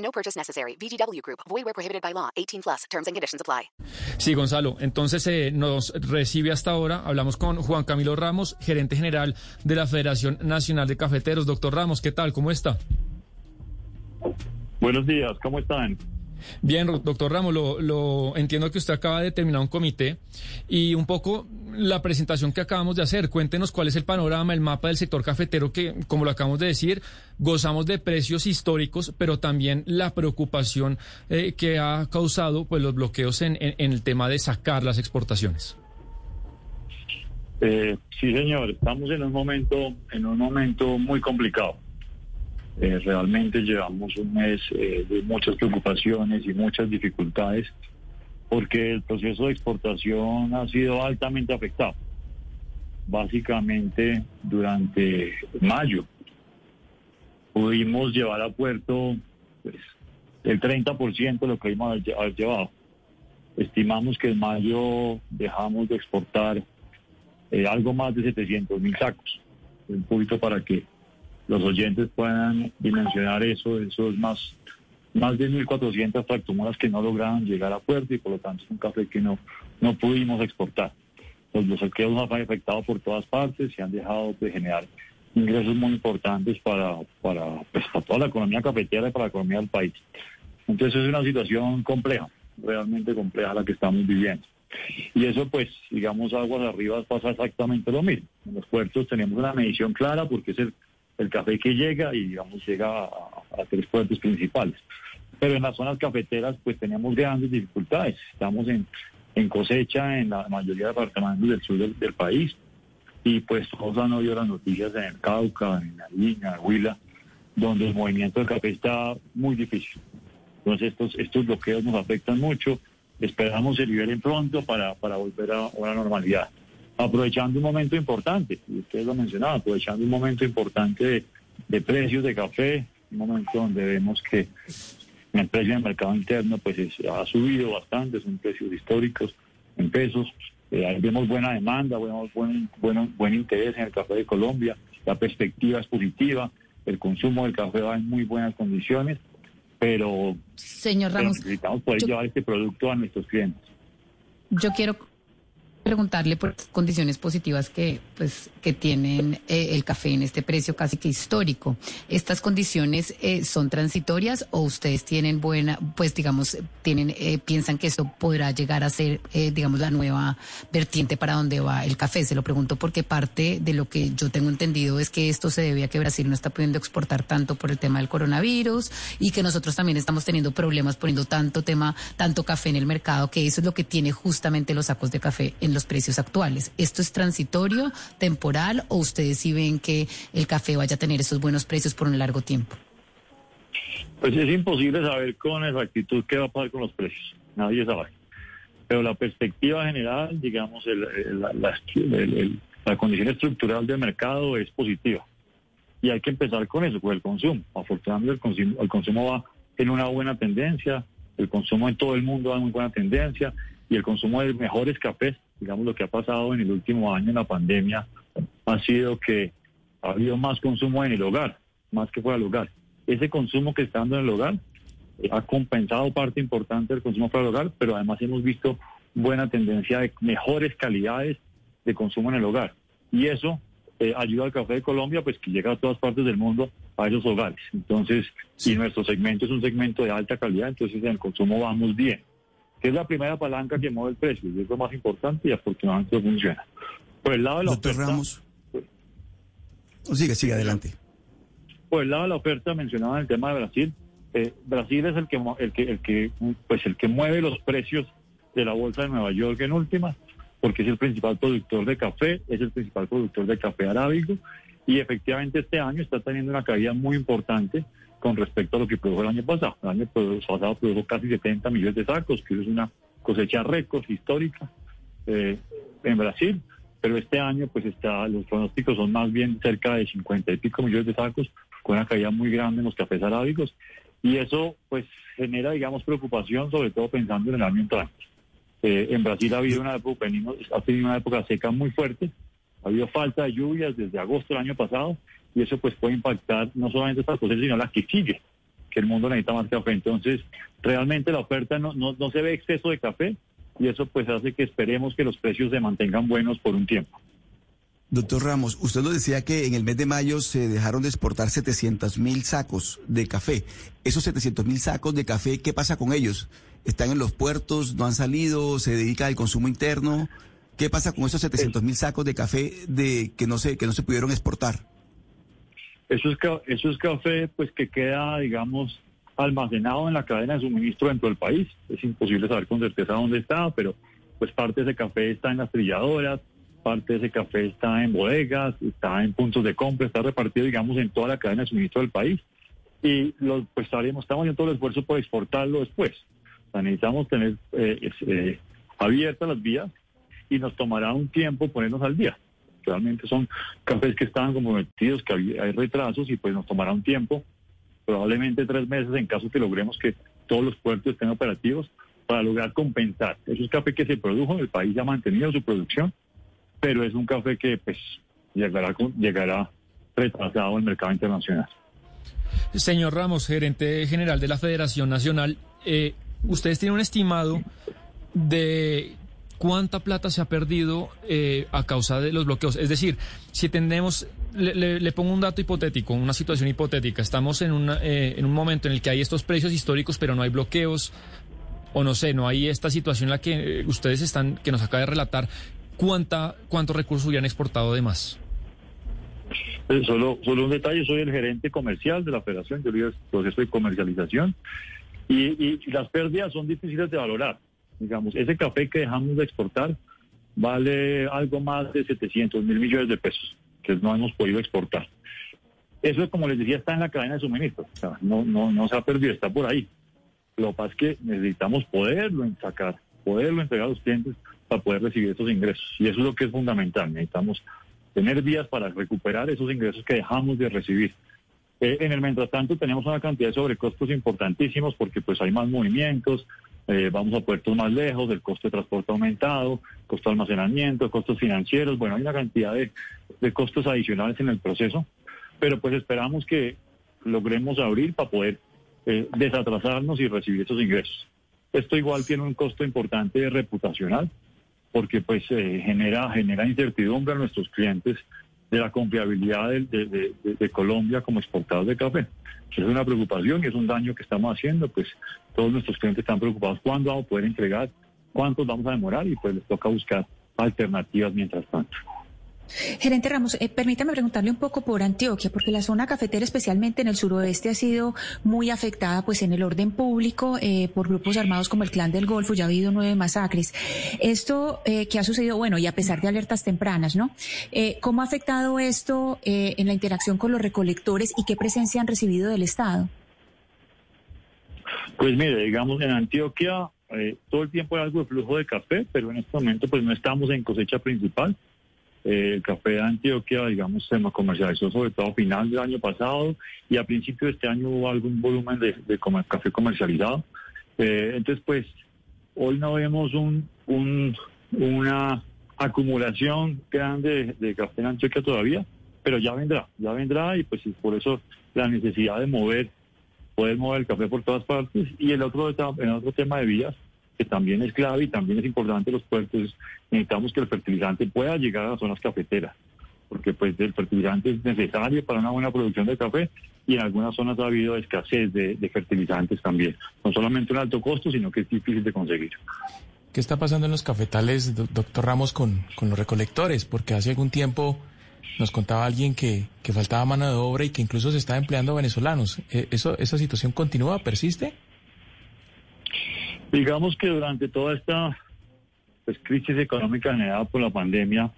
No purchase necessary. VGW Group. Void where prohibited by law. 18 plus. Terms and conditions apply. Sí, Gonzalo. Entonces eh, nos recibe hasta ahora. Hablamos con Juan Camilo Ramos, gerente general de la Federación Nacional de Cafeteros. Doctor Ramos, ¿qué tal? ¿Cómo está? Buenos días, ¿cómo están? Bien, doctor Ramos, lo, lo, entiendo que usted acaba de terminar un comité y un poco la presentación que acabamos de hacer. Cuéntenos cuál es el panorama, el mapa del sector cafetero que, como lo acabamos de decir, gozamos de precios históricos, pero también la preocupación eh, que ha causado pues los bloqueos en, el tema de sacar las exportaciones. Eh, sí, señor, estamos en un momento, en un momento muy complicado. Eh, realmente llevamos un mes eh, de muchas preocupaciones y muchas dificultades porque el proceso de exportación ha sido altamente afectado. Básicamente durante mayo pudimos llevar a puerto pues, el 30% de lo que íbamos a haber llevado. Estimamos que en mayo dejamos de exportar eh, algo más de 700 mil sacos. Un poquito para que los oyentes puedan dimensionar eso, eso es más, más de 1.400 tractomulas que no lograron llegar a puerto y por lo tanto es un café que no, no pudimos exportar. Los, saqueos nos han afectado por todas partes y han dejado de generar ingresos muy importantes para, para, pues, para toda la economía cafetera y para la economía del país. Entonces es una situación compleja, realmente compleja la que estamos viviendo. Y eso, pues, digamos, aguas arriba pasa exactamente lo mismo. En los puertos tenemos una medición clara porque es el el café que llega y digamos llega a, tres puertos principales. Pero en las zonas cafeteras pues tenemos grandes dificultades. Estamos en, en cosecha en la mayoría de departamentos del sur del, del país y pues todos han oído las noticias en el Cauca, en la Línea, en Huila, donde el movimiento del café está muy difícil. Entonces estos, estos bloqueos nos afectan mucho. Esperamos se liberen pronto para, para volver a una normalidad aprovechando un momento importante, y ustedes lo mencionaban, aprovechando un momento importante de, de, precios de café, un momento donde vemos que el precio del mercado interno pues es, ha subido bastante, son precios históricos en pesos, eh, ahí vemos buena demanda, vemos buen, buen, buen interés en el café de Colombia, la perspectiva es positiva, el consumo del café va en muy buenas condiciones, pero, Señor Ramos, pero necesitamos poder yo, llevar este producto a nuestros clientes. Yo quiero preguntarle por condiciones positivas que pues que tienen eh, el café en este precio casi que histórico. ¿Estas condiciones eh, son transitorias o ustedes tienen buena, pues digamos, tienen eh, piensan que esto podrá llegar a ser, eh, digamos, la nueva vertiente para donde va el café? Se lo pregunto porque parte de lo que yo tengo entendido es que esto se debe a que Brasil no está pudiendo exportar tanto por el tema del coronavirus y que nosotros también estamos teniendo problemas poniendo tanto tema, tanto café en el mercado, que eso es lo que tiene justamente los sacos de café en los precios actuales. ¿Esto es transitorio, temporal o ustedes sí ven que el café vaya a tener esos buenos precios por un largo tiempo? Pues es imposible saber con exactitud qué va a pasar con los precios. Nadie sabe. Pero la perspectiva general, digamos, la, el, la condición estructural del mercado es positiva. Y hay que empezar con eso, con el consumo. Afortunadamente el consumo, el consumo va en una buena tendencia, el consumo en todo el mundo va en muy buena tendencia y el consumo de mejores cafés, digamos lo que ha pasado en el último año en la pandemia, ha sido que ha habido más consumo en el hogar, más que fuera del hogar. Ese consumo que está dando en el hogar eh, ha compensado parte importante del consumo fuera del hogar, pero además hemos visto buena tendencia de mejores calidades de consumo en el hogar. Y eso eh, ayuda al café de Colombia, pues que llega a todas partes del mundo a esos hogares. Entonces, sí. y nuestro segmento es un segmento de alta calidad, entonces en el consumo vamos bien que es la primera palanca que mueve el precio, y es lo más importante y afortunadamente funciona. Por el lado de la Doctor oferta... Ramos. Oh, sigue, sigue, adelante. Por el lado de la oferta mencionada en el tema de Brasil, eh, Brasil es el que, el que, el que, pues el que mueve los precios de la bolsa de Nueva York en última, porque es el principal productor de café, es el principal productor de café arábigo, y efectivamente este año está teniendo una caída muy importante con respecto a lo que produjo el año pasado. El año pasado produjo casi 70 millones de sacos, que es una cosecha récord histórica eh, en Brasil, pero este año pues está, los pronósticos son más bien cerca de 50 y pico millones de sacos, con una caída muy grande en los cafés arábicos, y eso pues genera, digamos, preocupación, sobre todo pensando en el año entrante. Eh, en Brasil ha habido una época, ha tenido una época seca muy fuerte, ha habido falta de lluvias desde agosto del año pasado, y eso pues puede impactar no solamente esta cosecha, sino la que sigue, que el mundo necesita más café. Entonces, realmente la oferta no, no, no se ve exceso de café y eso pues hace que esperemos que los precios se mantengan buenos por un tiempo. Doctor Ramos, usted nos decía que en el mes de mayo se dejaron de exportar 700 mil sacos de café. Esos 700 mil sacos de café, ¿qué pasa con ellos? ¿Están en los puertos? ¿No han salido? ¿Se dedica al consumo interno? ¿Qué pasa con esos 700 mil sacos de café de que no se que no se pudieron exportar? Eso es, eso es café pues que queda, digamos, almacenado en la cadena de suministro dentro del país. Es imposible saber con certeza dónde está, pero pues parte de ese café está en las trilladoras, parte de ese café está en bodegas, está en puntos de compra, está repartido, digamos, en toda la cadena de suministro del país. Y los, pues estamos haciendo todo el esfuerzo por exportarlo después. necesitamos tener eh, eh, abiertas las vías y nos tomará un tiempo ponernos al día. Realmente son cafés que estaban comprometidos, que hay, retrasos y pues nos tomará un tiempo, probablemente tres meses en caso que logremos que todos los puertos estén operativos para lograr compensar. Eso es café que se produjo, el país ya ha mantenido su producción, pero es un café que pues llegará, llegará retrasado al mercado internacional. Señor Ramos, gerente general de la Federación Nacional, eh, ustedes tienen un estimado de cuánta plata se ha perdido eh, a causa de los bloqueos. Es decir, si tenemos, le, pongo un dato hipotético, una situación hipotética, estamos en, una, eh, en un momento en el que hay estos precios históricos, pero no hay bloqueos, o no sé, no hay esta situación en la que eh, ustedes están, que nos acaba de relatar, ¿cuánta, ¿cuántos recursos hubieran exportado de más? Solo, solo un detalle, soy el gerente comercial de la federación, yo el proceso de comercialización y las pérdidas son difíciles de valorar digamos, ese café que dejamos de exportar vale algo más de 700 mil millones de pesos, que no hemos podido exportar. Eso, como les decía, está en la cadena de suministro. O sea, no, no, no se ha perdido, está por ahí. Lo que pasa es que necesitamos poderlo sacar, poderlo entregar a los clientes para poder recibir esos ingresos. Y eso es lo que es fundamental. Necesitamos tener vías para recuperar esos ingresos que dejamos de recibir. Eh, en el mientras tanto tenemos una cantidad de sobrecostos importantísimos porque pues hay más movimientos, eh, vamos a puertos más lejos, el costo de transporte aumentado, costo de almacenamiento, costos financieros, bueno, hay una cantidad de, costos adicionales en el proceso, pero pues esperamos que logremos abrir para poder eh, desatrasarnos y recibir esos ingresos. Esto igual tiene un costo importante reputacional, porque pues eh, genera, genera incertidumbre a nuestros clientes de la confiabilidad de, Colombia como exportador de café. Es una preocupación y es un daño que estamos haciendo, pues todos nuestros clientes están preocupados cuándo vamos a poder entregar, cuántos vamos a demorar y pues les toca buscar alternativas mientras tanto. Gerente Ramos, eh, permítame preguntarle un poco por Antioquia, porque la zona cafetera, especialmente en el suroeste, ha sido muy afectada pues en el orden público eh, por grupos armados como el Clan del Golfo, ya ha habido nueve masacres. Esto eh, que ha sucedido, bueno, y a pesar de alertas tempranas, ¿no? ¿Cómo ha afectado esto en la interacción con los recolectores y qué presencia han recibido del Estado? Pues mire, digamos, en Antioquia todo el tiempo hay algo de flujo de café, pero en este momento pues no estamos en cosecha principal. Eh, el café de Antioquia, digamos, se comercializó sobre todo a final del año pasado y a principio de este año hubo algún volumen de, café comercializado. Eh, entonces, pues, hoy no vemos un, una acumulación grande de, café en Antioquia todavía, pero ya vendrá, ya vendrá y pues por eso la necesidad de mover, poder mover el café por todas partes. Y el otro, el otro tema de vías, que también es clave y también es importante los puertos, necesitamos que el fertilizante pueda llegar a las zonas cafeteras, porque pues el fertilizante es necesario para una buena producción de café y en algunas zonas ha habido escasez de, fertilizantes también. No solamente un alto costo, sino que es difícil de conseguir. ¿Qué está pasando en los cafetales, doctor Ramos, con, con los recolectores? Porque hace algún tiempo nos contaba alguien que, que faltaba mano de obra y que incluso se estaba empleando venezolanos. ¿E, ¿Eso, ¿Esa situación continúa, persiste? Digamos que durante toda esta pues, crisis económica generada por la pandemia,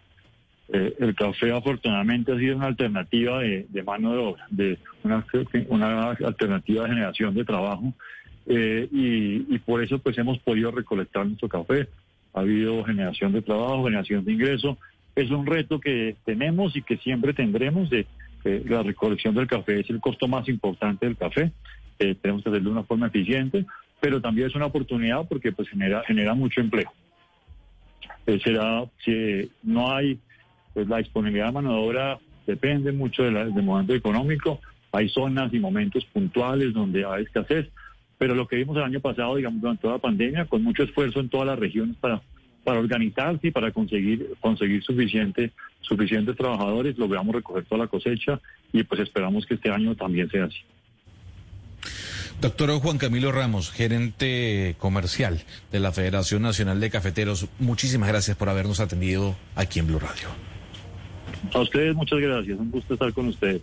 Eh, el café afortunadamente ha sido una alternativa de, mano de obra, de una, alternativa de generación de trabajo eh, y, por eso pues hemos podido recolectar nuestro café. Ha habido generación de trabajo, generación de ingreso. Es un reto que tenemos y que siempre tendremos de la recolección del café es el costo más importante del café. Eh, tenemos que hacerlo de una forma eficiente, pero también es una oportunidad porque pues genera genera mucho empleo. será si no hay pues la disponibilidad de mano de obra depende mucho del momento económico. Hay zonas y momentos puntuales donde hay escasez, pero lo que vimos el año pasado, digamos, durante toda la pandemia, con mucho esfuerzo en todas las regiones para, para organizarse y para conseguir, conseguir suficiente, suficientes trabajadores, logramos recoger toda la cosecha y pues esperamos que este año también sea así. Doctor Juan Camilo Ramos, gerente comercial de la Federación Nacional de Cafeteros, muchísimas gracias por habernos atendido aquí en Blue Radio. A ustedes muchas gracias, un gusto estar con ustedes.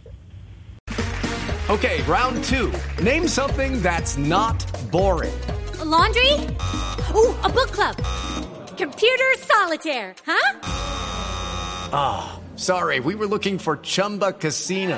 Okay, round two. Name something that's not boring. A laundry? Ooh, a book club. Computer solitaire, huh? Ah, oh, sorry, we were looking for Chumba Casino.